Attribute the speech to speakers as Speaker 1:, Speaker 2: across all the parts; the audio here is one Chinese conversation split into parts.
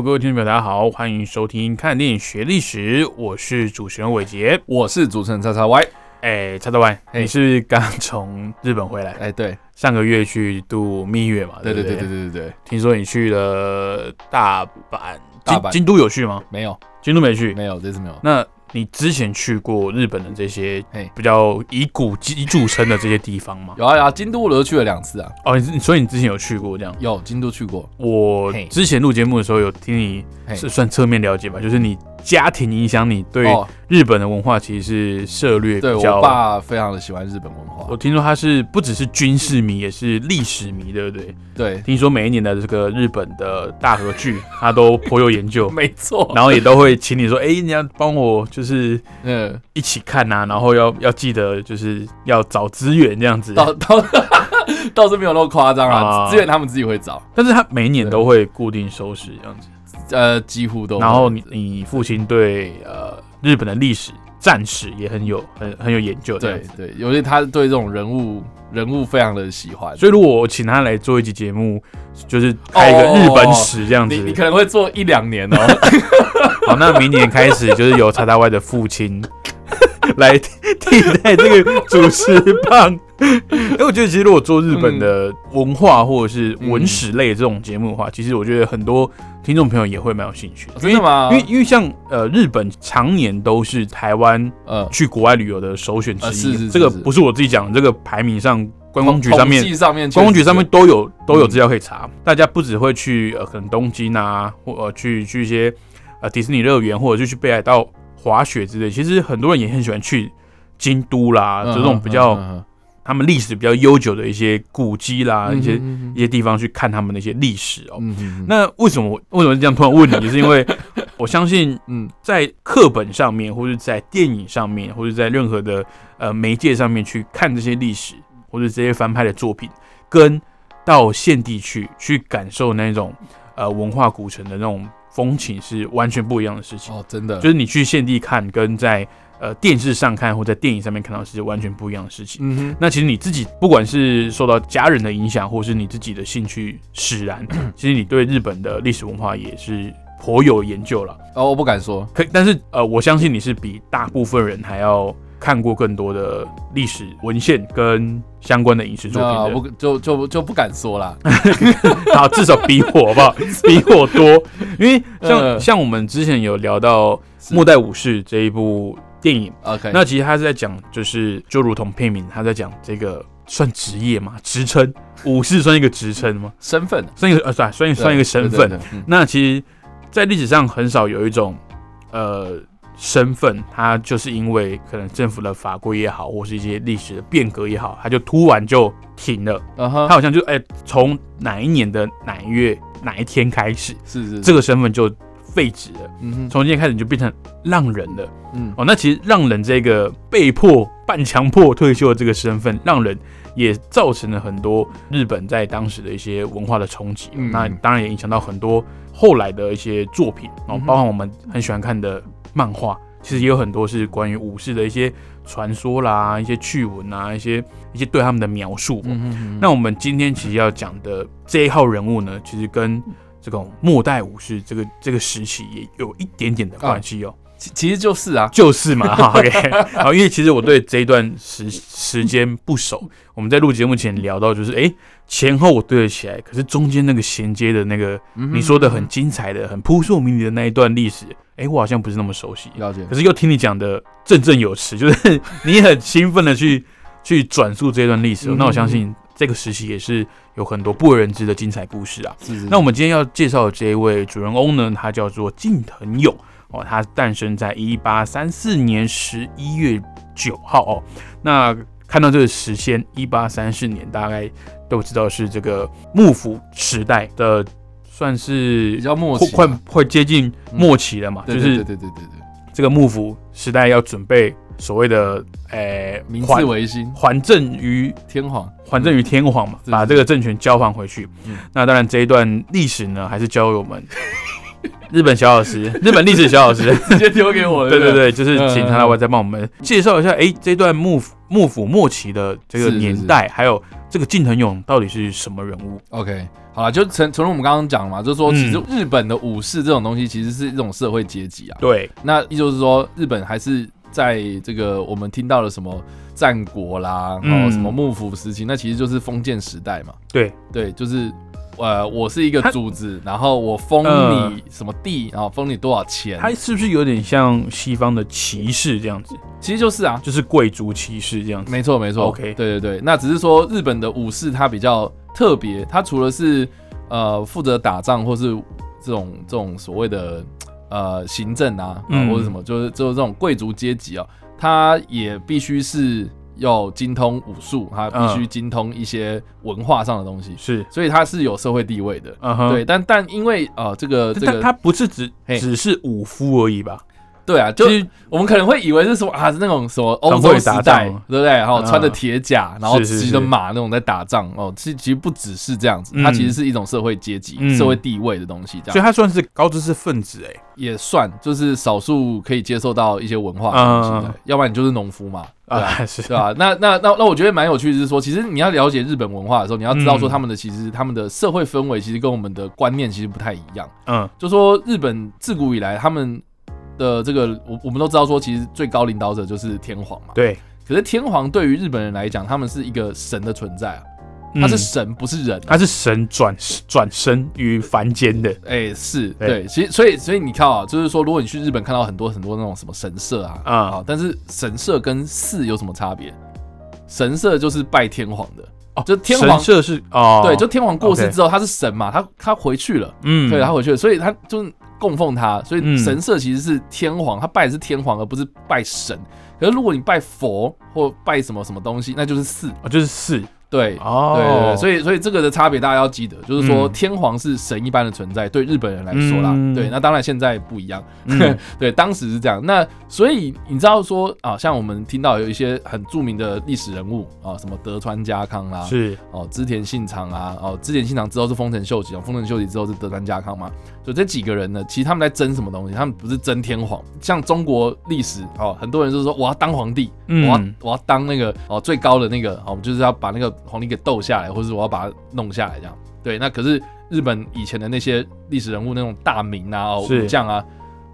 Speaker 1: Hello，各位听众朋友，大家好，欢迎收听《看电影学历史》，我是主持人伟杰。
Speaker 2: 我是主持人叉叉 Y。
Speaker 1: 哎，叉叉 Y，
Speaker 2: 嘿
Speaker 1: 你是刚从日本回来？
Speaker 2: 哎，对，
Speaker 1: 上个月去度蜜月嘛？
Speaker 2: 对
Speaker 1: 对
Speaker 2: 对对对对对对，
Speaker 1: 听说你去了大阪，
Speaker 2: 大阪
Speaker 1: 京京都有去吗？
Speaker 2: 没有
Speaker 1: 京都没去。
Speaker 2: 没有，这次没有。
Speaker 1: 那你之前去过日本的这些比较以古迹著称的这些地方吗？
Speaker 2: 有啊有啊，京都我都去了两次啊，
Speaker 1: 哦，你所以你之前有去过这样？
Speaker 2: 有京都去过。
Speaker 1: 我之前录节目的时候有听你是算侧面了解吧，就是你家庭影响你对
Speaker 2: 哦，
Speaker 1: 日本的文化其实是涉略
Speaker 2: 对
Speaker 1: 比较。
Speaker 2: 我爸非常的喜欢日本文化
Speaker 1: 我。听说他是不只是军事迷，也是历史迷，对不对？
Speaker 2: 对，
Speaker 1: 听说每一年的这个日本的大和剧，他都颇有研究，
Speaker 2: 没错。
Speaker 1: 然后也都会请你说，哎、你要帮我就是
Speaker 2: 嗯，
Speaker 1: 一起看呐、然后要要记得就是要找资源这样子。
Speaker 2: 倒倒 倒是没有那么夸张
Speaker 1: 啊
Speaker 2: 啊，资源他们自己会找，
Speaker 1: 但是他每一年都会固定收拾这样子。
Speaker 2: 呃，几乎都。
Speaker 1: 然后你你父亲对呃日本的历史战史也很有很很有研究。
Speaker 2: 对对，尤其他对这种人物人物非常的喜欢，
Speaker 1: 所以如果我请他来做一集节目，就是开一个日本史这样子，
Speaker 2: 你你可能会做一两年哦。
Speaker 1: 好，那明年开始就是由叉叉 Y 的父亲来替代这个主持棒。因 为我觉得，其实如果做日本的文化或者是文史类这种节目的话，其实我觉得很多听众朋友也会蛮有兴趣。
Speaker 2: 真的吗？
Speaker 1: 因为因为像呃日本常年都是台湾
Speaker 2: 呃，
Speaker 1: 去国外旅游的首选之一，
Speaker 2: 呃是是是
Speaker 1: 这个不是我自己讲的，这个排名上观光局上面
Speaker 2: 上面
Speaker 1: 观光局上面都有都有资料可以查，大家不只会去呃可能东京啊，或呃去去一些呃迪士尼乐园，或者就去北海道滑雪之类，其实很多人也很喜欢去京都啦，
Speaker 2: 嗯
Speaker 1: 这种比较、他们历史比较悠久的一些古迹啦，
Speaker 2: 嗯
Speaker 1: 一些、
Speaker 2: 嗯
Speaker 1: 一些地方去看他们的一些历史哦。那为什么我为什么这样突然问你？就是因为我相信
Speaker 2: 嗯
Speaker 1: 在课本上面，或者在电影上面，或者在任何的呃媒介上面去看这些历史，或者这些翻拍的作品，跟到现地去去感受那种呃文化古城的那种风情是完全不一样的事情。
Speaker 2: 哦，真的，
Speaker 1: 就是你去现地看，跟在呃电视上看或在电影上面看到是完全不一样的事情。
Speaker 2: 嗯哼，
Speaker 1: 那其实你自己不管是受到家人的影响，或是你自己的兴趣使然，其实你对日本的历史文化也是颇有研究了。
Speaker 2: 哦，我不敢说，
Speaker 1: 可但是呃，我相信你是比大部分人还要看过更多的历史文献跟相关的影视作
Speaker 2: 那
Speaker 1: 品的。
Speaker 2: 不就就就不敢说啦。
Speaker 1: 好，至少比我好不好？比我多，因为像、
Speaker 2: 嗯
Speaker 1: 像我们之前有聊到《
Speaker 2: 是
Speaker 1: 末代武士》这一部电影
Speaker 2: ，OK，
Speaker 1: 那其实他是在讲，就是就如同片名，他在讲这个算职业嘛，职称，武士算一个职称吗？
Speaker 2: 身份
Speaker 1: 算一个呃，算算算一个身份。那其实，在历史上很少有一种呃身份，它就是因为可能政府的法规也好，或是一些历史的变革也好，它就突然就停了。
Speaker 2: 嗯哼，
Speaker 1: 它好像就哎，从、哪一年的哪一月哪一天开始，
Speaker 2: 是是
Speaker 1: 这个身份就废止了。
Speaker 2: 嗯哼，
Speaker 1: 从今天开始你就变成浪人了。
Speaker 2: 嗯
Speaker 1: 哦，那其实浪人这个被迫半强迫退休的这个身份，让人也造成了很多日本在当时的一些文化的冲击。
Speaker 2: 嗯
Speaker 1: 那当然也影响到很多后来的一些作品哦
Speaker 2: 后，
Speaker 1: 包含我们很喜欢看的漫画，其实也有很多是关于武士的一些传说啦、一些趣闻啊、一些一些对他们的描述哦。
Speaker 2: 嗯哼，
Speaker 1: 那我们今天其实要讲的这一号人物呢，其实跟这种末代武士这个这个时期也有一点点的关系哦。
Speaker 2: 其其实就是啊，
Speaker 1: 就是嘛，哈，OK，好，因为其实我对这一段时时间不熟，我们在录节目前聊到，就是哎、诶前后我对得起来，可是中间那个衔接的那个
Speaker 2: 嗯
Speaker 1: 你说的很精彩的、很扑朔迷离的那一段历史，哎、我好像不是那么熟悉，
Speaker 2: 了解。
Speaker 1: 可，是又听你讲的振振有词，就是 你很兴奋的去去转述这段历史，
Speaker 2: 嗯
Speaker 1: 那我相信这个时期也是有很多不为人知的精彩故事啊。
Speaker 2: 是是
Speaker 1: 那我们今天要介绍的这一位主人翁呢，他叫做近藤勇哦，他诞生在一八三四年十一月九号哦。那看到这个时间，一八三四年，大概都知道是这个幕府时代的算是
Speaker 2: 比较末
Speaker 1: 快快快接近末期了嘛，
Speaker 2: 对
Speaker 1: 就是
Speaker 2: 对对对对对对，
Speaker 1: 这个幕府时代要准备所谓的诶
Speaker 2: 明治维新，
Speaker 1: 还政于
Speaker 2: 天皇，
Speaker 1: 还政于天皇嘛，
Speaker 2: 是
Speaker 1: 把这个政权交还回去
Speaker 2: 嗯。
Speaker 1: 那当然这一段历史呢，还是交给我们 日本小老师，日本历史小老师。
Speaker 2: 直接丢给我了。
Speaker 1: 对对对，就是
Speaker 2: 嗯
Speaker 1: 请他来外再帮我们介绍一下，哎，这段幕府幕府末期的这个年代，还有这个近藤勇到底是什么人物
Speaker 2: ？OK，好了，就从从我们刚刚讲嘛，就是说，
Speaker 1: 嗯
Speaker 2: 其实日本的武士这种东西其实是一种社会阶级啊。
Speaker 1: 对，
Speaker 2: 那也就是说，日本还是在这个我们听到了什么战国啦，然后
Speaker 1: 嗯
Speaker 2: 什么幕府时期，那其实就是封建时代嘛。
Speaker 1: 对。
Speaker 2: 对，就是呃，我是一个
Speaker 1: 他
Speaker 2: 主子，然后我封
Speaker 1: 嗯。
Speaker 2: 你什么地，然后封你多少钱，
Speaker 1: 它是不是有点像西方的骑士这样子？
Speaker 2: 其实就是啊，
Speaker 1: 就是贵族骑士这样子？
Speaker 2: 没错没错。
Speaker 1: OK
Speaker 2: 对对对，那只是说日本的武士他比较特别，他除了是呃负责打仗或是这种这种所谓的呃行政啊，或者什么，就是就是这种贵族阶级啊，他也必须是要精通武术，他必须精通一些文化上的东西，
Speaker 1: 是，
Speaker 2: 所以他是有社会地位的。
Speaker 1: 嗯，
Speaker 2: 对，但但因为呃这个这个
Speaker 1: 他他不是只只是武夫而已吧？
Speaker 2: 对啊，就
Speaker 1: 其实
Speaker 2: 我们可能会以为是什么啊，是那种什么欧
Speaker 1: 很
Speaker 2: 洲时代，对不对？然后
Speaker 1: 嗯
Speaker 2: 穿着铁甲，然后
Speaker 1: 是是
Speaker 2: 骑着马那种在打仗哦。其实其实不只是这样子，
Speaker 1: 嗯
Speaker 2: 它其实是一种社会阶级、
Speaker 1: 嗯
Speaker 2: 社会地位的东西，这样
Speaker 1: 所以它算是高知识分子哎。
Speaker 2: 也算就是少数可以接受到一些文化的东西要不然你就是农夫嘛，对吧？
Speaker 1: 啊，是
Speaker 2: 对吧？那那那那我觉得蛮有趣的是说，其实你要了解日本文化的时候，你要知道说
Speaker 1: 嗯
Speaker 2: 他们的其实他们的社会氛围其实跟我们的观念其实不太一样。
Speaker 1: 嗯
Speaker 2: 就说日本自古以来他们的这个，我我们都知道说，其实最高领导者就是天皇嘛。
Speaker 1: 对，
Speaker 2: 可是天皇对于日本人来讲，他们是一个神的存在啊，他是
Speaker 1: 嗯
Speaker 2: 神，不是人啊、
Speaker 1: 他是神转转身于凡间的。
Speaker 2: 哎、是
Speaker 1: 对。
Speaker 2: 对，其实所以所以你看啊，就是说，如果你去日本看到很多很多那种什么神社啊
Speaker 1: 啊。
Speaker 2: 啊，但是神社跟寺有什么差别？神社就是拜天皇的，
Speaker 1: 哦
Speaker 2: 就天皇
Speaker 1: 神社是哦，
Speaker 2: 对，就天皇过世之后，他是神嘛，他他回去了，
Speaker 1: 嗯。
Speaker 2: 对，他回去了，所以他就是供奉他，所以
Speaker 1: 嗯
Speaker 2: 神社其实是天皇，他拜的是天皇，而不是拜神。可是如果你拜佛或拜什么什么东西，那就是寺。
Speaker 1: 啊就是四
Speaker 2: 对，
Speaker 1: 哦，
Speaker 2: 对对对，所以所以这个的差别大家要记得，就是说
Speaker 1: 嗯。
Speaker 2: 天皇是神一般的存在，对日本人来说啦，
Speaker 1: 嗯。
Speaker 2: 对，那当然现在不一样，
Speaker 1: 嗯。
Speaker 2: 对，当时是这样。那所以你知道说啊，像我们听到有一些很著名的历史人物啊，什么德川家康啦，
Speaker 1: 是。
Speaker 2: 哦，织田信长啊，哦，织田信长之后是丰臣秀吉，哦，丰臣秀吉之后是德川家康嘛，就这几个人呢，其实他们在争什么东西？他们不是争天皇，像中国历史哦，很多人就是说我要当皇帝，
Speaker 1: 嗯。
Speaker 2: 我要我要当那个哦最高的那个，哦，就是要把那个皇帝给斗下来，或者是我要把它弄下来这样。对，那可是日本以前的那些历史人物，那种大名啊、武将啊，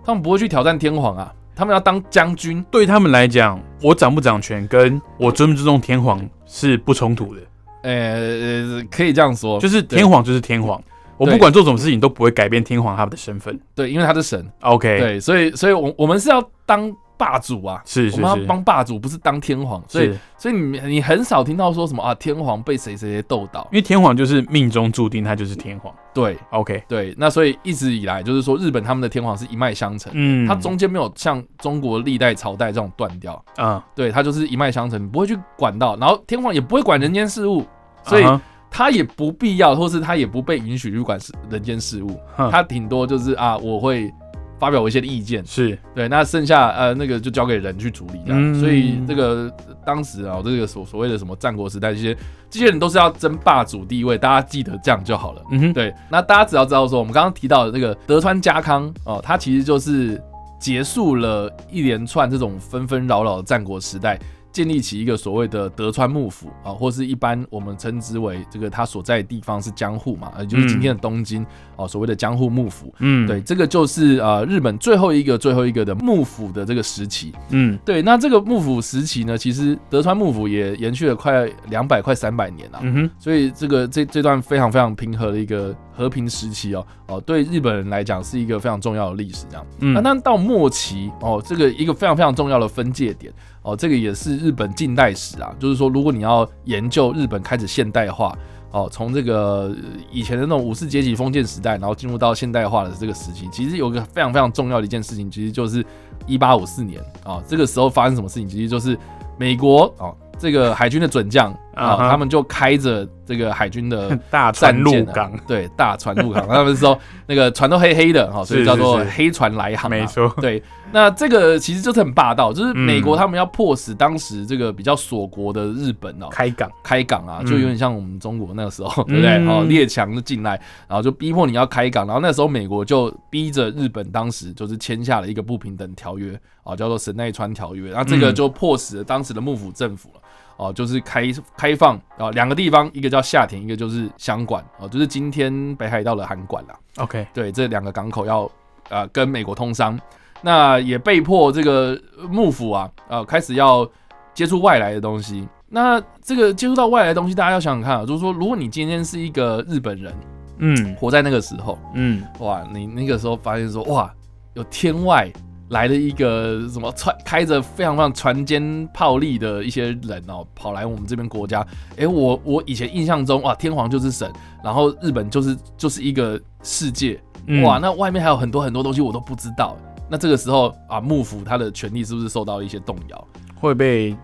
Speaker 2: 他们不会去挑战天皇啊，他们要当将军。
Speaker 1: 对他们来讲，我掌不掌权跟我尊不尊重天皇是不冲突的，
Speaker 2: 呃，可以这样说，
Speaker 1: 就是天皇就是天皇，我不管做什么事情都不会改变天皇他们的身份。
Speaker 2: 对，因为他是神
Speaker 1: ，OK，，
Speaker 2: 对，所以所以我我们是要当霸主啊，
Speaker 1: 是是
Speaker 2: 我们要，帮霸主，不是当天皇。所以所以你你很少听到说什么啊，天皇被谁谁谁斗倒。
Speaker 1: 因为天皇就是命中注定，他就是天皇。
Speaker 2: 对。
Speaker 1: OK，
Speaker 2: 对，那所以一直以来就是说，日本他们的天皇是一脉相承，
Speaker 1: 嗯，
Speaker 2: 它中间没有像中国历代朝代这种断掉，
Speaker 1: 啊，
Speaker 2: 对，它就是一脉相承，你不会去管到，然后天皇也不会管人间事务，所以他也不必要，或是他也不被允许去管事人间事务，他顶多就是啊，我会发表我一些意见，
Speaker 1: 是
Speaker 2: 对，那剩下呃那个就交给人去处理这样。
Speaker 1: 嗯
Speaker 2: 所以这个当时啊，这个所所谓的什么战国时代，这些这些人都是要争霸主地位，大家记得这样就好了。
Speaker 1: 嗯哼，
Speaker 2: 对，那大家只要知道说，我们刚刚提到的这个德川家康哦，他其实就是结束了一连串这种纷纷扰扰的战国时代。建立起一个所谓的德川幕府啊，或是一般我们称之为这个他所在的地方是江户嘛，也就是今天的东京哦，所谓的江户幕府。
Speaker 1: 嗯，
Speaker 2: 对，，这个就是呃日本最后一个最后一个的幕府的这个时期。
Speaker 1: 嗯
Speaker 2: 对，那这个幕府时期呢，其实德川幕府也延续了快两百快三百年啊。
Speaker 1: 嗯哼，
Speaker 2: 所以这个这这段非常非常平和的一个和平时期哦哦，对日本人来讲是一个非常重要的历史这样。
Speaker 1: 嗯
Speaker 2: 那那到末期哦，这个一个非常非常重要的分界点哦，这个也是日本近代史啊，就是说如果你要研究日本开始现代化。哦，从这个呃以前的那种武士阶级封建时代，然后进入到现代化的这个时期，其实有个非常非常重要的一件事情，其实就是一八五四年啊、这个时候发生什么事情，其实就是美国哦，这个海军的准将啊，他们就开着这个海军的
Speaker 1: 大船入
Speaker 2: 战舰对大船入港，他们说那个船都黑黑的 哈，所以叫做黑船来航、啊，
Speaker 1: 没错。
Speaker 2: 对，那这个其实就是很霸道，就是美国
Speaker 1: 嗯
Speaker 2: 他们要迫使当时这个比较锁国的日本哦、
Speaker 1: 开港，
Speaker 2: 开港啊，
Speaker 1: 嗯。
Speaker 2: 就有点像我们中国那个时候，对不对？
Speaker 1: 嗯。
Speaker 2: 哦，列强就进来，然后就逼迫你要开港，然后那时候美国就逼着日本当时就是签下了一个不平等条约啊，叫做神奈川条约，然后这个
Speaker 1: 嗯。
Speaker 2: 就迫使了当时的幕府政府了。哦，就是开开放啊，两个地方，一个叫下田，一个就是箱馆，哦，就是今天北海道的函馆啦。
Speaker 1: OK，
Speaker 2: 对，这两个港口要呃跟美国通商，那也被迫这个幕府啊，呃开始要接触外来的东西。那这个接触到外来的东西，大家要想想看啊，就是说，如果你今天是一个日本人，
Speaker 1: 嗯
Speaker 2: 活在那个时候，
Speaker 1: 嗯，
Speaker 2: 哇，你那个时候发现说，哇，有天外来了一个什么船开着非常非常船坚炮利的一些人哦，跑来我们这边国家。诶，我我以前印象中，哇，天皇就是神，然后日本就是就是一个世界，
Speaker 1: 嗯
Speaker 2: 哇，那外面还有很多很多东西我都不知道。那这个时候啊，幕府他的权力是不是受到一些动摇？
Speaker 1: 会被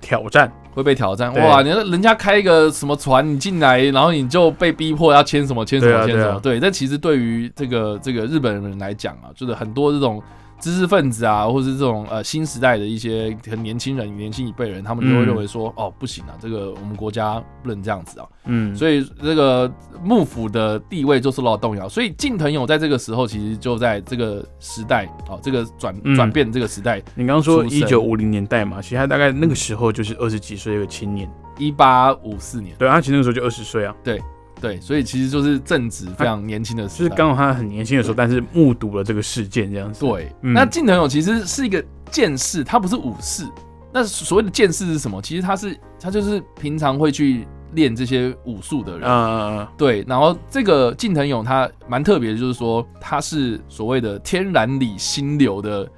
Speaker 1: 挑战，
Speaker 2: 会被挑战哇！你人家开一个什么船，你进来，然后你就被逼迫要签什么签什么签什么。
Speaker 1: 对，
Speaker 2: 但其实对于这个这个日本人来讲啊，就是很多这种知识分子啊，或是这种呃新时代的一些很年轻人、年轻一辈人，他们就会
Speaker 1: 嗯。
Speaker 2: 认为说，哦，不行啊，这个我们国家不能这样子啊。
Speaker 1: 嗯，
Speaker 2: 所以这个幕府的地位就受到动摇。所以近藤勇在这个时候，其实就在这个时代哦，这个转
Speaker 1: 嗯。
Speaker 2: 转变这个时代，
Speaker 1: 你刚刚说一九五零年代嘛，其实他大概那个时候就是二十几岁的青年，
Speaker 2: 一八五四年，
Speaker 1: 对，他其实那个时候就二十岁啊，
Speaker 2: 对，所以其实就是正值非常年轻的时代。
Speaker 1: 就是刚好他很年轻的时候，但是目睹了这个事件这样子，
Speaker 2: 对，
Speaker 1: 嗯
Speaker 2: 那近藤勇其实是一个剑士，他不是武士。那所谓的剑士是什么？其实他是他就是平常会去练这些武术的人。
Speaker 1: 嗯、呃，
Speaker 2: 对，然后这个近藤勇他蛮特别的，就是说他是所谓的天然里心流的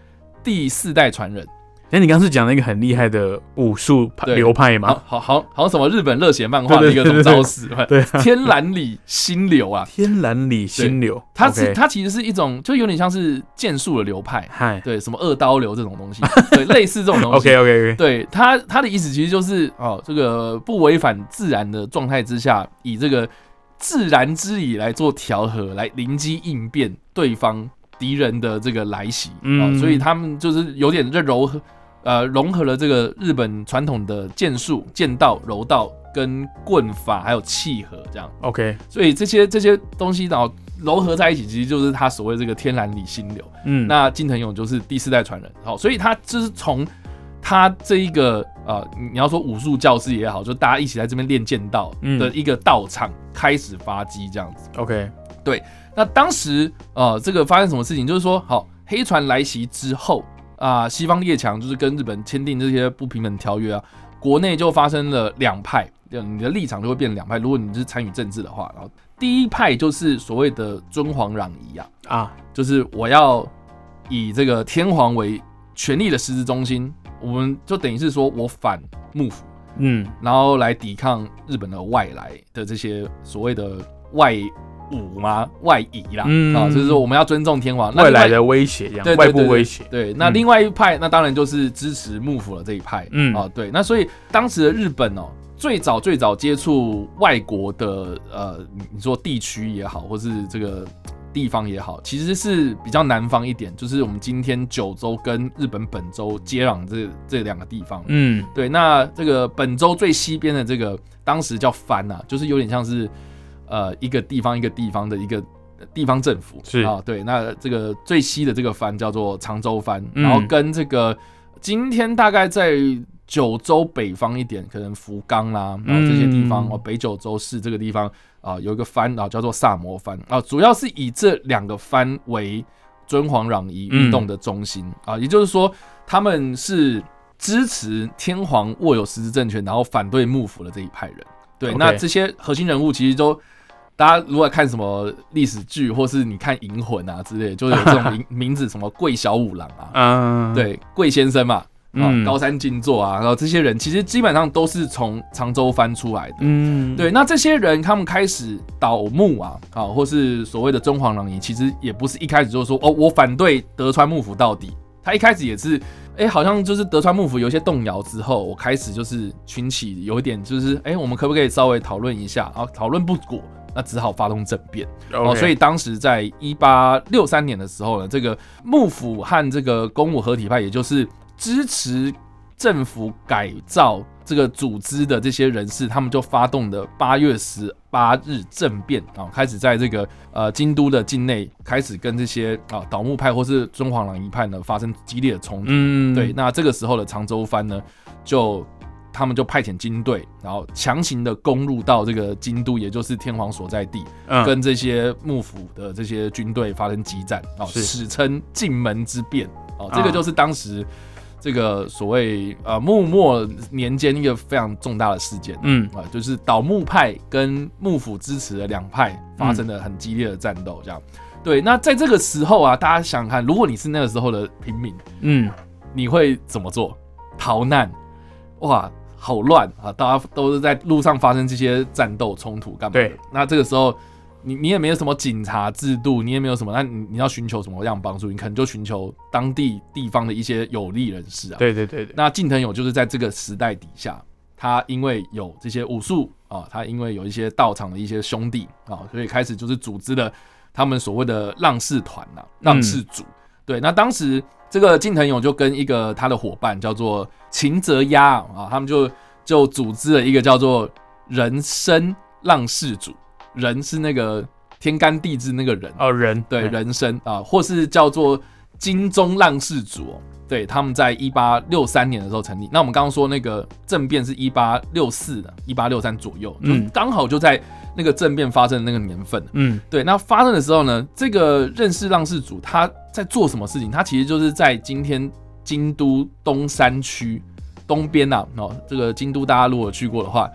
Speaker 2: 第四代传人。
Speaker 1: 哎，你刚刚是讲了一个很厉害的武术流派吗？
Speaker 2: 好好好好像什么日本热血漫画的一个招式，
Speaker 1: 对啊，
Speaker 2: 天蓝里心流啊，
Speaker 1: 天蓝里心流，
Speaker 2: 它是它其实是一种就有点像是剑术的流派，
Speaker 1: 嗨。
Speaker 2: 对，什么二刀流这种东西，对，类似这种东西。
Speaker 1: ，OK OK OK，
Speaker 2: 对他他的意思其实就是哦，这个不违反自然的状态之下，以这个自然之理来做调和，来灵机应变对方敌人的这个来袭。啊、
Speaker 1: 嗯。
Speaker 2: 哦所以他们就是有点这柔和呃融合了这个日本传统的剑术、剑道、柔道跟棍法还有契合这样
Speaker 1: ，OK，
Speaker 2: 所以这些这些东西然后糅合在一起，其实就是他所谓这个天然理心流。
Speaker 1: 嗯，
Speaker 2: 那金腾勇就是第四代传人，好，所以他就是从他这一个呃，你要说武术教师也好，就大家一起在这边练剑道
Speaker 1: 嗯
Speaker 2: 的一个道场开始发迹这样子。
Speaker 1: OK，对
Speaker 2: 那当时呃，这个发生什么事情？就是说，好，黑船来袭之后啊、西方列强就是跟日本签订这些不平等条约啊，国内就发生了两派，就你的立场就会变两派。如果你是参与政治的话，然后第一派就是所谓的尊皇攘夷啊，
Speaker 1: 啊，
Speaker 2: 就是我要以这个天皇为权力的实质中心，我们就等于是说我反幕府，
Speaker 1: 嗯
Speaker 2: 然后来抵抗日本的外来的这些所谓的外侮吗？外夷啦，
Speaker 1: 嗯。
Speaker 2: 啊，就是说我们要尊重天皇。那外
Speaker 1: 外来的威胁这样，外部威胁，
Speaker 2: 对，那
Speaker 1: 嗯。
Speaker 2: 另外一派，那当然就是支持幕府的这一派，
Speaker 1: 嗯。
Speaker 2: 啊，对，那所以当时的日本哦，最早最早接触外国的呃，你你说地区也好，或是这个地方也好，其实是比较南方一点，就是我们今天九州跟日本本州接壤这这两个地方，
Speaker 1: 嗯。
Speaker 2: 对，那这个本州最西边的这个，当时叫藩呐、就是有点像是呃一个地方一个地方的一个地方政府
Speaker 1: 是
Speaker 2: 啊，对，那这个最西的这个藩叫做常州藩，
Speaker 1: 嗯
Speaker 2: 然后跟这个今天大概在九州北方一点，可能福冈啦，然后这些地方、
Speaker 1: 嗯
Speaker 2: 哦，北九州市这个地方啊、有一个藩啊叫做萨摩藩啊，主要是以这两个藩为尊皇攘夷运动的中心、啊，也就是说他们是支持天皇握有实质政权，然后反对幕府的这一派人。对那这些核心人物其实都。大家如果看什么历史剧，或是你看《银魂》啊之类的，就有这种名名字，什么桂小五郎啊，
Speaker 1: 嗯，，
Speaker 2: 对，桂先生嘛，啊，
Speaker 1: 嗯
Speaker 2: 高山静坐啊，然后这些人其实基本上都是从常州翻出来的。
Speaker 1: 嗯，
Speaker 2: 对，那这些人他们开始倒幕啊，啊，或是所谓的中皇攘夷，其实也不是一开始就说哦，我反对德川幕府到底，他一开始也是，哎、好像就是德川幕府有些动摇之后，我开始就是群起有一点就是，哎、我们可不可以稍微讨论一下？啊讨论不果，那只好发动政变。所以当时在一八六三年的时候呢，这个幕府和这个公武合体派，也就是支持政府改造这个组织的这些人士，他们就发动的八月十八日政变啊、开始在这个呃京都的境内开始跟这些啊倒幕派或是中皇攘夷派呢发生激烈的冲突。
Speaker 1: 嗯，
Speaker 2: 对，那这个时候的长州藩呢，就他们就派遣军队，然后强行的攻入到这个京都，也就是天皇所在地，
Speaker 1: 嗯，
Speaker 2: 跟这些幕府的这些军队发生激战，哦，史称进门之变，哦，
Speaker 1: 啊
Speaker 2: 这个就是当时这个所谓呃幕末年间一个非常重大的事件。
Speaker 1: 嗯
Speaker 2: 啊，就是倒幕派跟幕府支持的两派发生了很激烈的战斗，这样。对，那在这个时候啊，大家想想看，如果你是那个时候的平民，
Speaker 1: 嗯，
Speaker 2: 你会怎么做？逃难？哇，好乱啊！大家都是在路上发生这些战斗冲突，干嘛的？
Speaker 1: 对
Speaker 2: 那这个时候，你你也没有什么警察制度，你也没有什么，那你你要寻求什么样的帮助？你可能就寻求当地地方的一些有利人士啊。
Speaker 1: 对对对对，
Speaker 2: 那近藤勇就是在这个时代底下，他因为有这些武术啊，他因为有一些道场的一些兄弟啊，所以开始就是组织了他们所谓的浪士团呐、浪士组。对，那当时这个近藤勇就跟一个他的伙伴叫做秦泽鸭啊，他们就就组织了一个叫做人生浪士组，人是那个天干地支那个人，
Speaker 1: 哦人
Speaker 2: 对
Speaker 1: 嗯
Speaker 2: 人生啊，或是叫做金钟浪士组、哦，对，他们在一八六三年的时候成立。那我们刚刚说那个政变是一八六四的，一八六三左右，就
Speaker 1: 嗯
Speaker 2: 刚好就在那个政变发生的那个年份。
Speaker 1: 嗯
Speaker 2: 对，那发生的时候呢，这个认识浪士组他在做什么事情？他其实就是在今天京都东山区东边呐、哦，这个京都大家如果去过的话，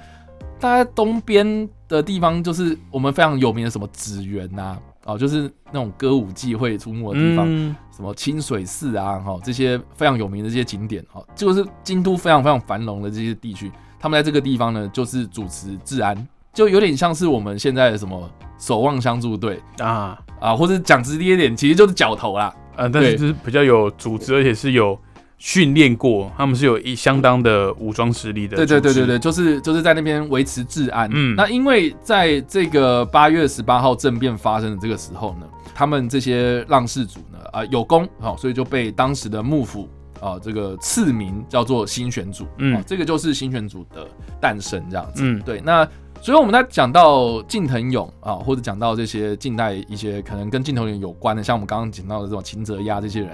Speaker 2: 大家东边的地方就是我们非常有名的什么紫园呐，哦，就是那种歌舞伎会出没的地方，
Speaker 1: 嗯
Speaker 2: 什么清水寺啊，哈、这些非常有名的这些景点，哈、就是京都非常非常繁荣的这些地区，他们在这个地方呢，就是主持治安，就有点像是我们现在的什么守望相助队
Speaker 1: 啊
Speaker 2: 啊，或者讲直接一点，其实就是角头啦。
Speaker 1: 呃，但是
Speaker 2: 对
Speaker 1: 就是比较有组织，而且是有训练过，他们是有一相当的武装实力的。
Speaker 2: 对对对对，对，就是就是在那边维持治安。
Speaker 1: 嗯
Speaker 2: 那因为在这个八月十八号政变发生的这个时候呢，他们这些浪士族呢啊、有功，好、所以就被当时的幕府啊、这个赐名叫做新选组。
Speaker 1: 嗯
Speaker 2: 哦这个就是新选组的诞生这样子。
Speaker 1: 嗯
Speaker 2: 对，那所以我们在讲到近藤勇啊，或者讲到这些近代一些可能跟近藤勇有关的，像我们刚刚讲到的这种秦泽鸭这些人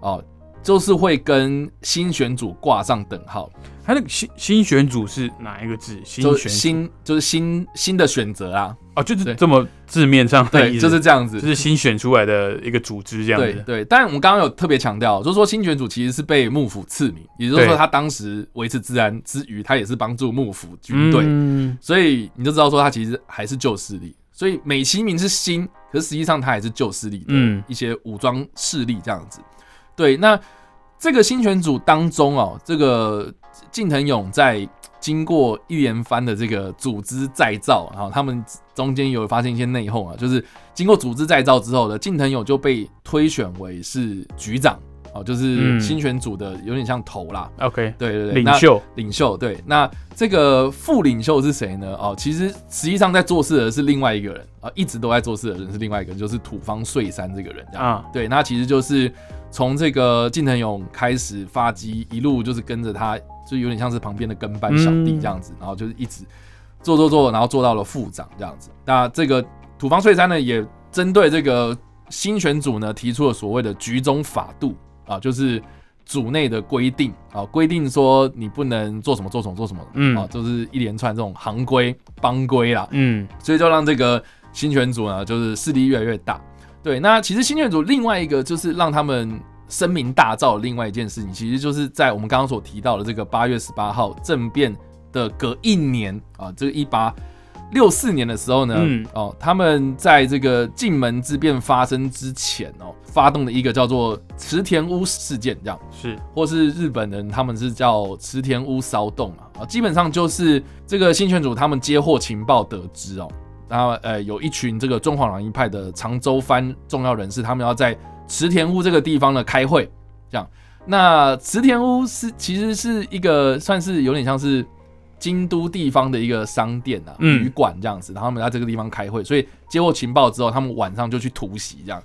Speaker 2: 啊，就是会跟新选组挂上等号，
Speaker 1: 他那个新新选组是哪一个字？新
Speaker 2: 新就是新新的选择啊，
Speaker 1: 哦，就是
Speaker 2: 对。
Speaker 1: 这么字面上的
Speaker 2: 对，
Speaker 1: 意思，
Speaker 2: 就是这样子。
Speaker 1: 就。是新选出来的一个组织这样子。
Speaker 2: 对对，但我们刚刚有特别强调，就是说新选组其实是被幕府赐名，也就是说
Speaker 1: 对。
Speaker 2: 他当时维持治安之余，他也是帮助幕府军队，
Speaker 1: 嗯。
Speaker 2: 所以你就知道说他其实还是旧势力，所以美其名是新，可是实际上他还是旧势力的
Speaker 1: 嗯。
Speaker 2: 一些武装势力这样子。对，那这个新选组当中哦，这个近藤勇在经过一连番的这个组织再造，啊他们中间有发现一些内讧啊，就是经过组织再造之后呢，近藤勇就被推选为是局长。哦，就是
Speaker 1: 嗯。
Speaker 2: 新选组的有点像头啦
Speaker 1: ，，OK，
Speaker 2: 对对对，
Speaker 1: 领袖，
Speaker 2: 领袖对，那这个副领袖是谁呢？哦，其实实际上在做事的是另外一个人。啊，一直都在做事的人是另外一个人，就是土方岁山这个人对，那其实就是从这个近藤勇开始发迹，一路就是跟着他，就有点像是旁边的跟班小弟这样子，然后就是一直做做做，然后做到了副长这样子。那这个土方岁山呢，也针对这个新选组呢提出了所谓的局中法度啊，就是组内的规定啊，规定说你不能做什么做什么做什么，
Speaker 1: 嗯
Speaker 2: 啊，就是一连串这种行规帮规啦，
Speaker 1: 嗯
Speaker 2: 所以就让这个新选组呢，就是势力越来越大。对，那其实新选组另外一个就是让他们声名大噪的另外一件事情，其实就是在我们刚刚所提到的这个八月十八号政变的隔一年啊，这个一八六四年的时候呢，
Speaker 1: 嗯
Speaker 2: 哦，他们在这个进门之变发生之前哦，发动了一个叫做池田屋事件，这样。
Speaker 1: 是，
Speaker 2: 或是日本人，他们是叫池田屋骚动啊，啊，基本上就是这个新选组他们接获情报得知哦，然后呃有一群这个中华攘夷派的长州藩重要人士，他们要在池田屋这个地方呢开会这样。那池田屋是其实是一个算是有点像是京都地方的一个商店啊、
Speaker 1: 嗯。
Speaker 2: 旅馆这样子，然后他们在这个地方开会，所以接获情报之后，他们晚上就去突袭，这样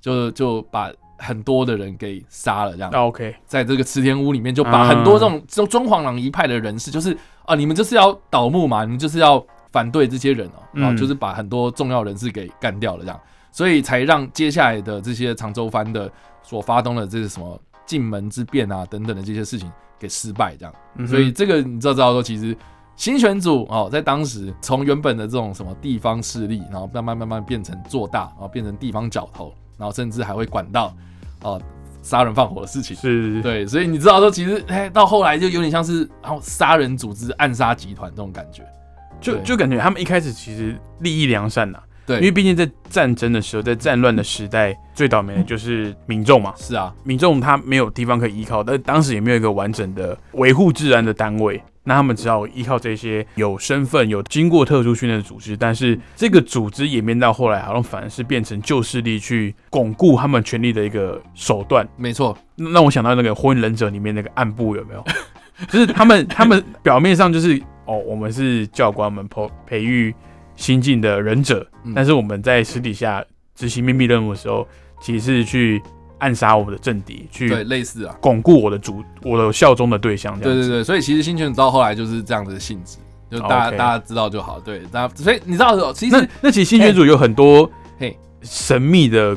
Speaker 2: 就就把很多的人给杀了，这样。
Speaker 1: 那 OK，
Speaker 2: 在这个池田屋里面，就把很多这种中中皇朗一派的人士，就是啊，你们就是要倒幕嘛，你们就是要反对这些人哦、然
Speaker 1: 后
Speaker 2: 就是把很多重要人士给干掉了，这样，所以才让接下来的这些长州藩的所发动的这个什么进门之变啊等等的这些事情给失败，这样。
Speaker 1: 嗯
Speaker 2: 所以这个你知道知道说，其实新选组哦，在当时从原本的这种什么地方势力，然后慢慢慢慢变成做大，然后变成地方角头，然后甚至还会管到哦杀人放火的事情。
Speaker 1: 是，
Speaker 2: 对，所以你知道说，其实哎，到后来就有点像是然后杀人组织、暗杀集团这种感觉。
Speaker 1: 就就感觉他们一开始其实利益良善呐、
Speaker 2: 对，
Speaker 1: 因为毕竟在战争的时候，在战乱的时代，最倒霉的就是民众嘛。
Speaker 2: 是啊，
Speaker 1: 民众他没有地方可以依靠，但当时也没有一个完整的维护治安的单位，那他们只好依靠这些有身份、有经过特殊训练的组织。但是这个组织演变到后来，好像反而是变成旧势力去巩固他们权力的一个手段。
Speaker 2: 没错，
Speaker 1: 那让我想到那个《火影忍者》里面那个暗部有没有？就是他们他们表面上就是哦，我们是教官，我们培培育新进的忍者，
Speaker 2: 嗯。
Speaker 1: 但是我们在私底下执行秘密任务的时候，其实是去暗杀我们的政敌，去对，
Speaker 2: 类似啊，
Speaker 1: 巩固我的主我的效忠的对象。
Speaker 2: 对对对，所以其实新选组到后来就是这样子的性质，就大家大家知道就好。对，大家所以你知道，其
Speaker 1: 那
Speaker 2: 实
Speaker 1: 那其实新选组有很多
Speaker 2: 嘿。
Speaker 1: 神秘的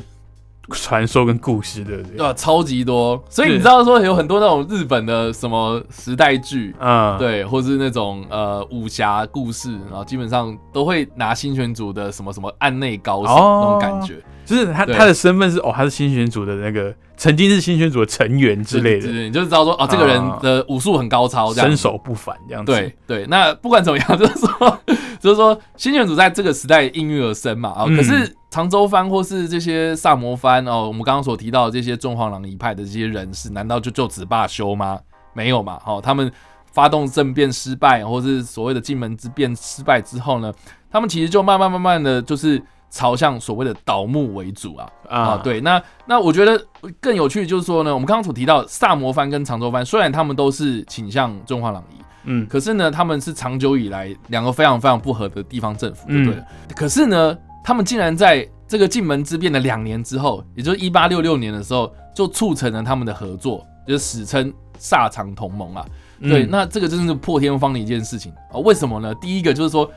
Speaker 1: 传说跟故事，对不对？
Speaker 2: 呃超级多，所以你知道说有很多那种日本的什么时代剧。
Speaker 1: 嗯，
Speaker 2: 对，或是那种呃武侠故事，然后基本上都会拿新选组的什么什么案内高手、
Speaker 1: 哦。
Speaker 2: 那种感觉。
Speaker 1: 就是他他的身份是哦，他是新选组的那个曾经是新选组的成员之类的，
Speaker 2: 你就知道说哦，这个人的武术很高超，这样
Speaker 1: 身手不凡这样子。
Speaker 2: 对对，那不管怎么样，就是说，就是说，新选组在这个时代应运而生嘛啊、
Speaker 1: 嗯
Speaker 2: 可是常州藩或是这些萨摩藩哦，我们刚刚所提到的这些中皇郎一派的这些人士，难道就就此罢休吗？没有嘛，哦，他们发动政变失败，或是所谓的进门之变失败之后呢，他们其实就慢慢慢慢的就是朝向所谓的倒幕为主啊，啊，，对，那那我觉得更有趣的就是说呢，我们刚刚所提到萨摩藩跟长州藩，虽然他们都是倾向中华朗夷，
Speaker 1: 嗯，
Speaker 2: 可是呢，他们是长久以来两个非常非常不合的地方政府，对不对了？可是呢，他们竟然在这个进门之变的两年之后，也就是一八六六年的时候，就促成了他们的合作，就是史称萨长同盟啊。对，
Speaker 1: 嗯
Speaker 2: 那这个真的是破天荒的一件事情啊、为什么呢？第一个就是说，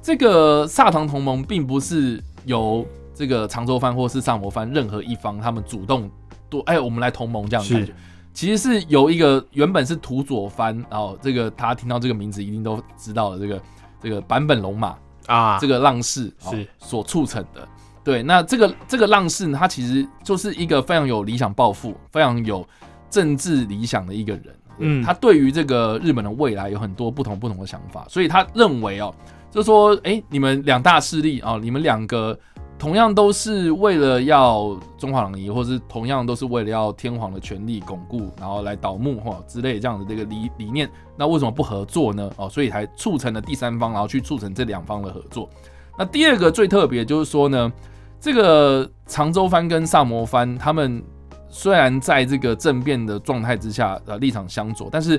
Speaker 2: 这个萨长同盟并不是由这个长州藩或是萨摩藩任何一方他们主动多哎，我们来同盟这样的感觉
Speaker 1: 是。
Speaker 2: 其实是由一个原本是土佐藩，然后这个他听到这个名字一定都知道的这个这个坂本龙马
Speaker 1: 啊，
Speaker 2: 这个浪士哦
Speaker 1: 是
Speaker 2: 所促成的。对，那这个这个浪士呢，他其实就是一个非常有理想抱负、非常有政治理想的一个人。
Speaker 1: 嗯
Speaker 2: 他对于这个日本的未来有很多不同不同的想法，所以他认为哦，就是说，哎，你们两大势力哦，你们两个同样都是为了要中华攘夷，或是同样都是为了要天皇的权力巩固，然后来倒幕哈之类这样的这个理理念，那为什么不合作呢？哦，所以才促成了第三方，然后去促成这两方的合作。那第二个最特别就是说呢，这个常州藩跟萨摩藩他们虽然在这个政变的状态之下，呃，立场相左，但是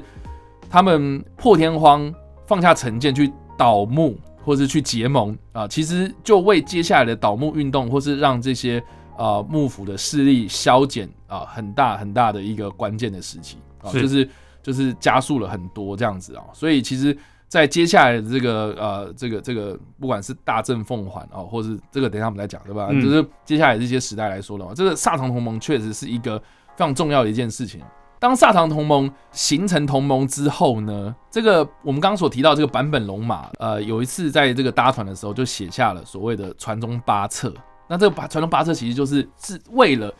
Speaker 2: 他们破天荒放下成见去倒幕，或是去结盟啊、其实就为接下来的倒幕运动，或是让这些啊、幕府的势力消减啊、很大很大的一个关键的时期啊、
Speaker 1: 是
Speaker 2: 就是就是加速了很多这样子啊、所以其实。在接下来的这个呃，这个这个，不管是大政奉还啊，或是这个等一下我们再讲，对吧？
Speaker 1: 嗯
Speaker 2: 就是接下来这些时代来说的话，这个萨长同盟确实是一个非常重要的一件事情。当萨唐同盟形成同盟之后呢，这个我们刚刚所提到这个版本龙马，呃，有一次在这个搭船的时候就写下了所谓的传中八策。那这个把传中八策其实就是是为了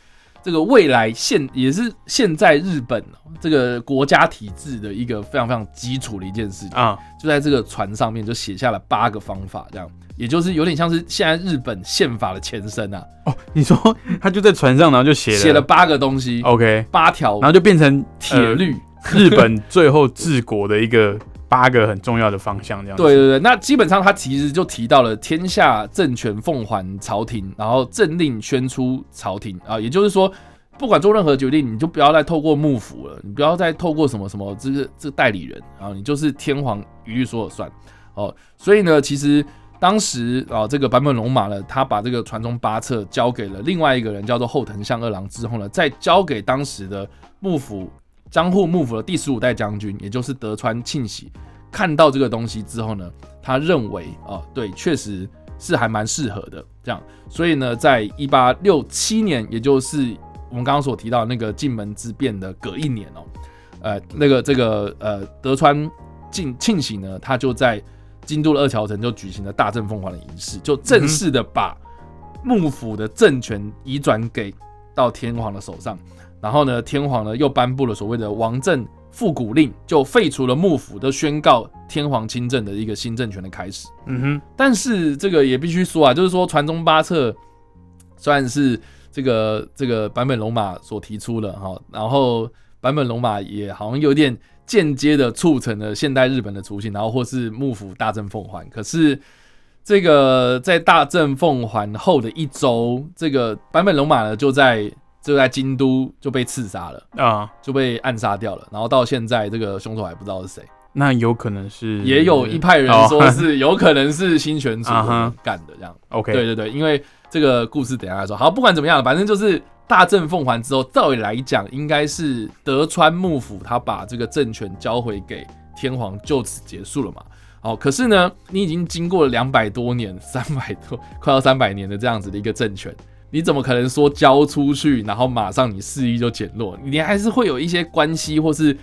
Speaker 2: 这个未来现也是现在日本哦这个国家体制的一个非常非常基础的一件事情。
Speaker 1: 啊，
Speaker 2: 就在这个船上面就写下了八个方法，这样也就是有点像是现在日本宪法的前身啊，
Speaker 1: 哦，你说他就在船上，然后就写了
Speaker 2: 写了八个东西
Speaker 1: ，OK，
Speaker 2: 八条
Speaker 1: 然后就变成
Speaker 2: 铁律。
Speaker 1: 呃日本最后治国的一个八个很重要的方向，这样子。
Speaker 2: 对对对，那基本上他其实就提到了天下政权奉还朝廷，然后政令宣出朝廷啊，也就是说，不管做任何决定，你就不要再透过幕府了，你不要再透过什么什么这个这个代理人啊，你就是天皇一律说了算哦。所以呢，其实当时啊，这个坂本龙马呢，他把这个传宗八策交给了另外一个人，叫做后藤象二郎之后呢，再交给当时的幕府江户幕府的第十五代将军，也就是德川庆喜，看到这个东西之后呢，他认为啊，对，确实是还蛮适合的这样。所以呢，在一八六七年，也就是我们刚刚所提到那个进门之变的隔一年哦，呃，那个这个呃德川庆庆喜呢，他就在京都的二桥城就举行了大政奉还的仪式，就正式的把幕府的政权移转给到天皇的手上。然后呢，天皇呢又颁布了所谓的王政复古令，就废除了幕府，的宣告天皇亲政的一个新政权的开始。
Speaker 1: 嗯哼，
Speaker 2: 但是这个也必须说啊，就是说传宗八策虽然是这个这个坂本龙马所提出的哈，然后坂本龙马也好像有点间接的促成了现代日本的雏形，然后或是幕府大政奉还。可是这个在大政奉还后的一周，这个坂本龙马呢就在就在京都就被刺杀了，
Speaker 1: 啊，
Speaker 2: 就被暗杀掉了。然后到现在这个凶手还不知道是谁。
Speaker 1: 那有可能是
Speaker 2: 也有一派人说是有可能是新选组
Speaker 1: 啊哈
Speaker 2: 干的这样。
Speaker 1: OK，
Speaker 2: 对对对，因为这个故事等一下来说。好，不管怎么样，反正就是大政奉还之后，照理来讲，应该是德川幕府他把这个政权交回给天皇，就此结束了嘛。好，可是呢，你已经经过了两百多年、三百多、快要三百年的这样子的一个政权，你怎么可能说交出去，然后马上你势力就减弱？你还是会有一些关系或是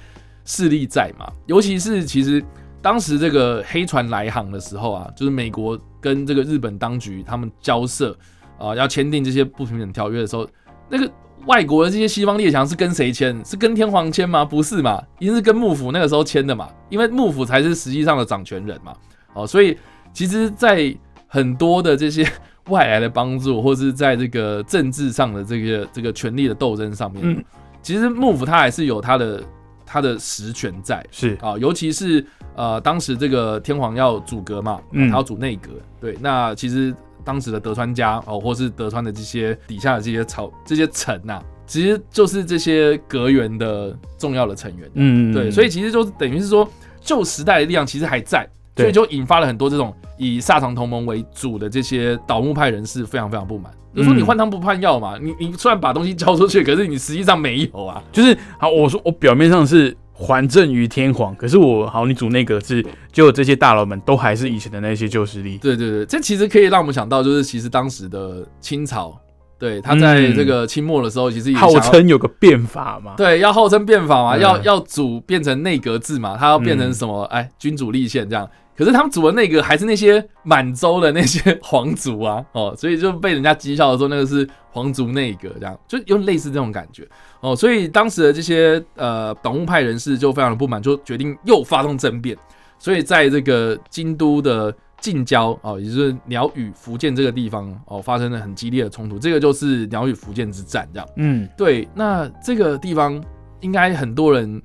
Speaker 2: 势力在嘛？尤其是其实当时这个黑船来航的时候啊，就是美国跟这个日本当局他们交涉啊、要签订这些不平等条约的时候，那个外国的这些西方列强是跟谁签？是跟天皇签吗？不是嘛，一定是跟幕府那个时候签的嘛，因为幕府才是实际上的掌权人嘛。哦，所以其实，在很多的这些外来的帮助，或是在这个政治上的这个这个权力的斗争上面，
Speaker 1: 嗯
Speaker 2: 其实幕府它还是有它的它的实权在。
Speaker 1: 是
Speaker 2: 啊，尤其是呃，当时这个天皇要组阁嘛，
Speaker 1: 嗯
Speaker 2: 他要组内阁，对，那其实当时的德川家哦，或是德川的这些底下的这些朝这些臣呐、其实就是这些阁员的重要的成员，
Speaker 1: 嗯，
Speaker 2: 对，所以其实就是等于是说，旧时代的力量其实还在，
Speaker 1: 对
Speaker 2: 所以就引发了很多这种以萨长同盟为主的这些倒幕派人士非常非常不满，就说你
Speaker 1: 嗯
Speaker 2: 换汤不换药嘛，你你虽然把东西交出去，可是你实际上没有啊，
Speaker 1: 就是好，我说我表面上是还政于天皇，可是我好，你主内阁是，就这些大佬们都还是以前的那些旧势力。
Speaker 2: 对对对，这其实可以让我们想到，就是其实当时的清朝，对他在
Speaker 1: 嗯
Speaker 2: 这个清末的时候，其实也
Speaker 1: 号称有个变法嘛，
Speaker 2: 对要号称变法嘛，
Speaker 1: 嗯。
Speaker 2: 要要组变成内阁制嘛，他要变成
Speaker 1: 嗯。
Speaker 2: 什么？哎，君主立宪这样。可是他们组的那个还是那些满洲的那些皇族啊，哦，所以就被人家讥笑的说那个是皇族内阁，这样就有点类似这种感觉哦。所以当时的这些呃党务派人士就非常的不满，就决定又发动政变。所以在这个京都的近郊哦，也就是鸟羽福建这个地方哦，发生了很激烈的冲突。这个就是鸟羽福建之战，这样。
Speaker 1: 嗯，
Speaker 2: 对，那这个地方应该很多人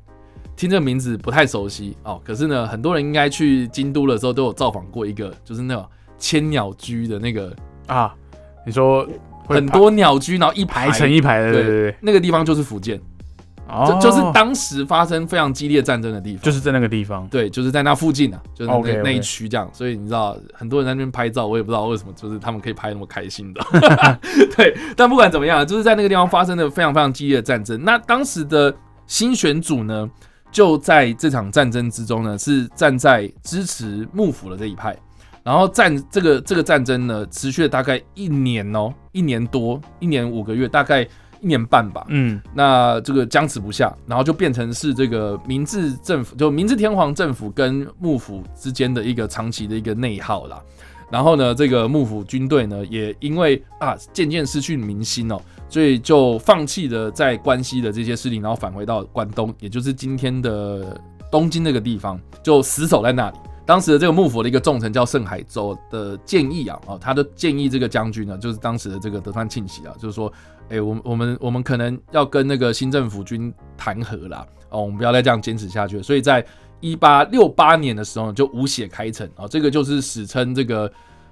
Speaker 2: 听这个名字不太熟悉哦，可是呢，很多人应该去京都的时候都有造访过一个，就是那种千鸟居的那个
Speaker 1: 啊，你说
Speaker 2: 很多鸟居，然后一排
Speaker 1: 排成一排的，对对对，
Speaker 2: 那个地方就是福建，
Speaker 1: 哦
Speaker 2: 就就是当时发生非常激烈战争的地方。
Speaker 1: 就是在那个地方，
Speaker 2: 对，就是在那附近啊，就是那那一区这样所以你知道，很多人在那边拍照，我也不知道为什么，就是他们可以拍那么开心的。对，但不管怎么样，就是在那个地方发生了非常非常激烈的战争。那当时的新选组呢，就在这场战争之中呢，是站在支持幕府的这一派。然后战这个这个战争呢，持续了大概一年哦，一年多，一年五个月，大概一年半吧。
Speaker 1: 嗯，
Speaker 2: 那这个僵持不下，然后就变成是这个明治政府，就明治天皇政府跟幕府之间的一个长期的一个内耗啦。然后呢，这个幕府军队呢，也因为啊渐渐失去民心哦，所以就放弃了在关西的这些事情，然后返回到关东，也就是今天的东京那个地方，就死守在那里。当时的这个幕府的一个重臣叫盛海舟的建议啊，哦，他的建议这个将军呢，就是当时的这个德川庆喜啊，就是说，哎、我们我们我们可能要跟那个新政府军谈和啦，哦，我们不要再这样坚持下去了。所以在一八六八年的时候呢，就无血开城啊、哦，这个就是史称这个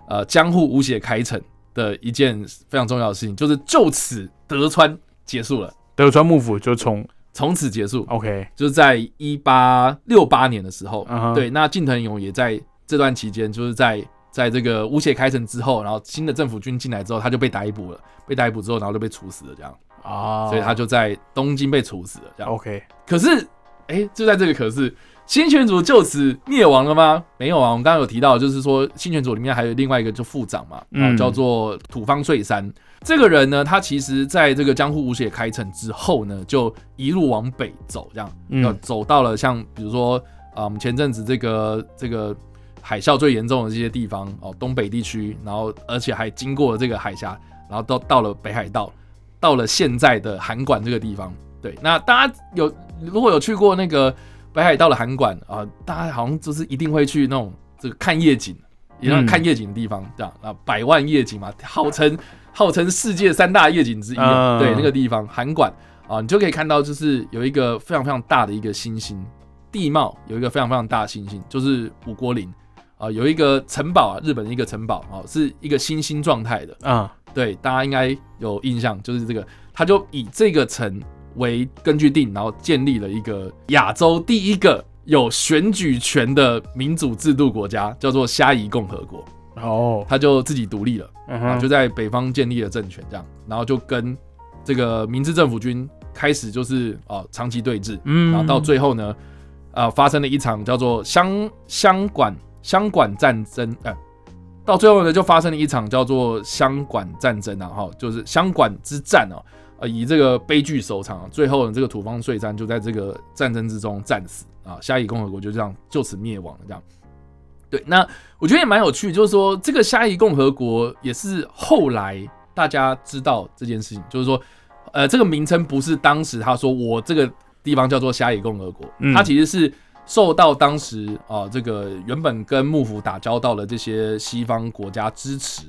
Speaker 2: 呃江户无血开城的一件非常重要的事情，就是就此德川结束了，
Speaker 1: 德川幕府就从
Speaker 2: 从此结束。
Speaker 1: OK，
Speaker 2: 就是在一八六八年的时候。对，那近藤勇也在这段期间，就是在在这个无血开城之后，然后新的政府军进来之后，他就被逮捕了，被逮捕之后，然后就被处死了，这样，
Speaker 1: 啊，
Speaker 2: 所以他就在东京被处死了，这样。
Speaker 1: OK，
Speaker 2: 可是，哎、就在这个可是，新选组就此灭亡了吗？没有啊，我们刚刚有提到，就是说新选组里面还有另外一个就副长嘛，啊，
Speaker 1: 嗯
Speaker 2: 叫做土方岁三。这个人呢，他其实在这个江户无血开城之后呢，就一路往北走，这样，
Speaker 1: 嗯
Speaker 2: 呃，走到了像比如说啊，我们前阵子这个这个海啸最严重的这些地方哦，东北地区，然后而且还经过了这个海峡，然后到到了北海道，到了现在的函馆这个地方。对，那大家有如果有去过那个北海道的函馆啊、大家好像就是一定会去那种这个看夜景，一样
Speaker 1: 嗯
Speaker 2: 看夜景的地方，这样啊，百万夜景嘛，号称号称世界三大夜景之一对，那个地方函馆啊，你就可以看到就是有一个非常非常大的一个星星，地貌有一个非常非常大的星星，就是五国林啊，有一个城堡啊，日本的一个城堡啊，是一个星星状态的，
Speaker 1: 啊，
Speaker 2: 对，大家应该有印象，就是这个，他就以这个城为根据地，然后建立了一个亚洲第一个有选举权的民主制度国家，叫做虾夷共和国，
Speaker 1: 哦，
Speaker 2: 他就自己独立了。就在北方建立了政权，这样，然后就跟这个明治政府军开始就是啊长期对峙，
Speaker 1: 嗯。
Speaker 2: 然后到最后呢，啊发生了一场叫做香香管香管战争，呃，到最后呢就发生了一场叫做香管战争啊，哈，就是香管之战哦、呃，以这个悲剧收场、啊，最后呢这个土方岁三就在这个战争之中战死啊，虾夷共和国就这样就此灭亡了，这样。对，那我觉得也蛮有趣，就是说这个虾夷共和国也是后来大家知道这件事情，就是说，呃，这个名称不是当时他说我这个地方叫做虾夷共和国，
Speaker 1: 嗯
Speaker 2: 它其实是受到当时啊、这个原本跟幕府打交道的这些西方国家支持，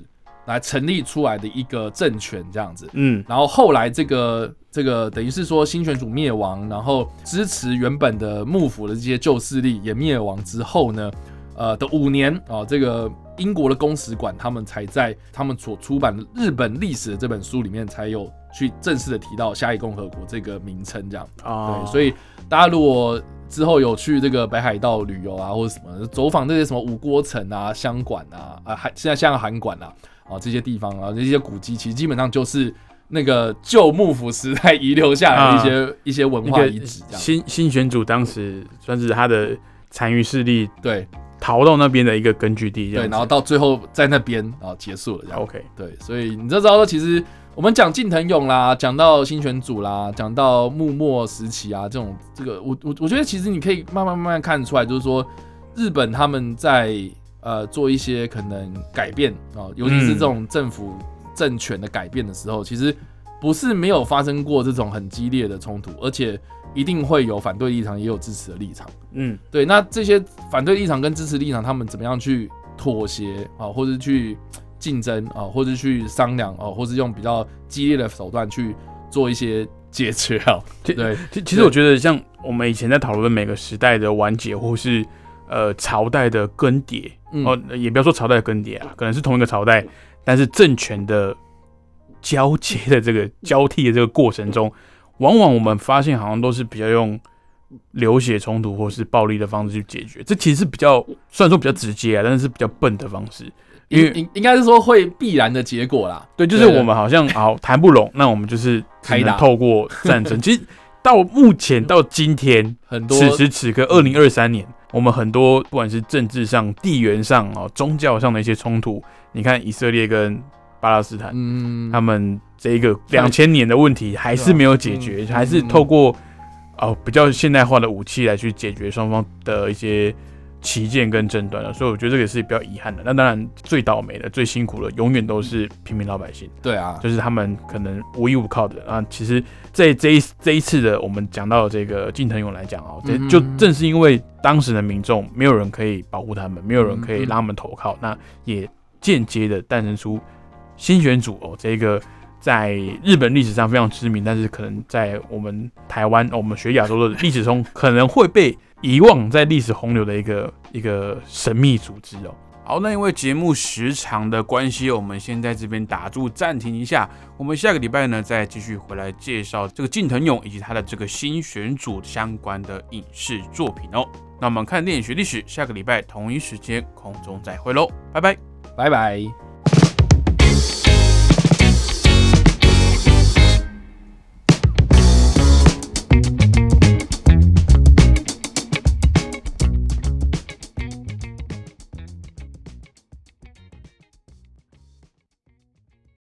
Speaker 2: 来成立出来的一个政权这样子。
Speaker 1: 嗯
Speaker 2: 然后后来这个这个等于是说新选主灭亡，然后支持原本的幕府的这些旧势力也灭亡之后呢，呃的五年啊、这个英国的公使馆他们才在他们所出版的日本历史的这本书里面才有去正式的提到虾夷共和国这个名称这样。
Speaker 1: 啊，
Speaker 2: 对，所以大家如果之后有去这个北海道旅游啊，或者什么走访这些什么五锅城啊、香馆啊、啊还现在像韩馆啊啊这些地方啊，这些古迹，其实基本上就是那个旧幕府时代遗留下来的一些、一些文化遗址。
Speaker 1: 新新选组当时算是他的残余势力
Speaker 2: 对
Speaker 1: 逃到那边的一个根据地，这
Speaker 2: 对，然后到最后在那边啊结束了。
Speaker 1: OK，
Speaker 2: 对，所以你就知道说，其实我们讲近藤勇啦，讲到新选组啦，讲到幕末时期啊，这种这个，我我我觉得其实你可以慢慢慢慢看得出来，就是说日本他们在呃做一些可能改变啊、尤其是这种政府政权的改变的时候，其实不是没有发生过这种很激烈的冲突，而且一定会有反对立场，也有支持的立场。
Speaker 1: 嗯
Speaker 2: 对，那这些反对立场跟支持立场，他们怎么样去妥协啊，或者去竞争啊，或者去商量啊，或是用比较激烈的手段去做一些解决啊？对，
Speaker 1: 其其实我觉得，像我们以前在讨论每个时代的完结，或是呃朝代的更迭，
Speaker 2: 嗯
Speaker 1: 哦，也不要说朝代的更迭啊，可能是同一个朝代，但是政权的交接的这个交替的这个过程中，往往我们发现好像都是比较用流血冲突或是暴力的方式去解决，这其实是比较虽然说比较直接啊，但是是比较笨的方式。因为
Speaker 2: 应应应该是说会必然的结果啦。
Speaker 1: 对，就是我们好像好谈不拢，那我们就是只能透过战争。其实到目前到今天，
Speaker 2: 很多
Speaker 1: 此时此刻，二零二三年，我们很多不管是政治上、地缘上啊、宗教上的一些冲突，你看以色列跟巴勒斯坦，
Speaker 2: 嗯，
Speaker 1: 他们这一个两千年的问题还是没有解决，
Speaker 2: 嗯。
Speaker 1: 还是透过哦比较现代化的武器来去解决双方的一些旗舰跟争端了。所以我觉得这个也是比较遗憾的。那当然，最倒霉的、最辛苦的，永远都是平民老百姓。
Speaker 2: 对啊，
Speaker 1: 就是他们可能无依无靠的啊。其实这这一这一次的我们讲到的这个近藤勇来讲哦，这
Speaker 2: 嗯
Speaker 1: 就正是因为当时的民众没有人可以保护他们，没有人可以让他们投靠，那也间接的诞生出新选组哦这个。在日本历史上非常知名，但是可能在我们台湾、哦我们学亚洲的历史中，可能会被遗忘在历史洪流的一个一个神秘组织哦。好，那因为节目时长的关系，我们先在这边打住暂停一下。我们下个礼拜呢，再继续回来介绍这个近藤勇以及他的这个新选组相关的影视作品哦。那我们看电影学历史，下个礼拜同一时间空中再会喽，拜拜，
Speaker 2: 拜拜。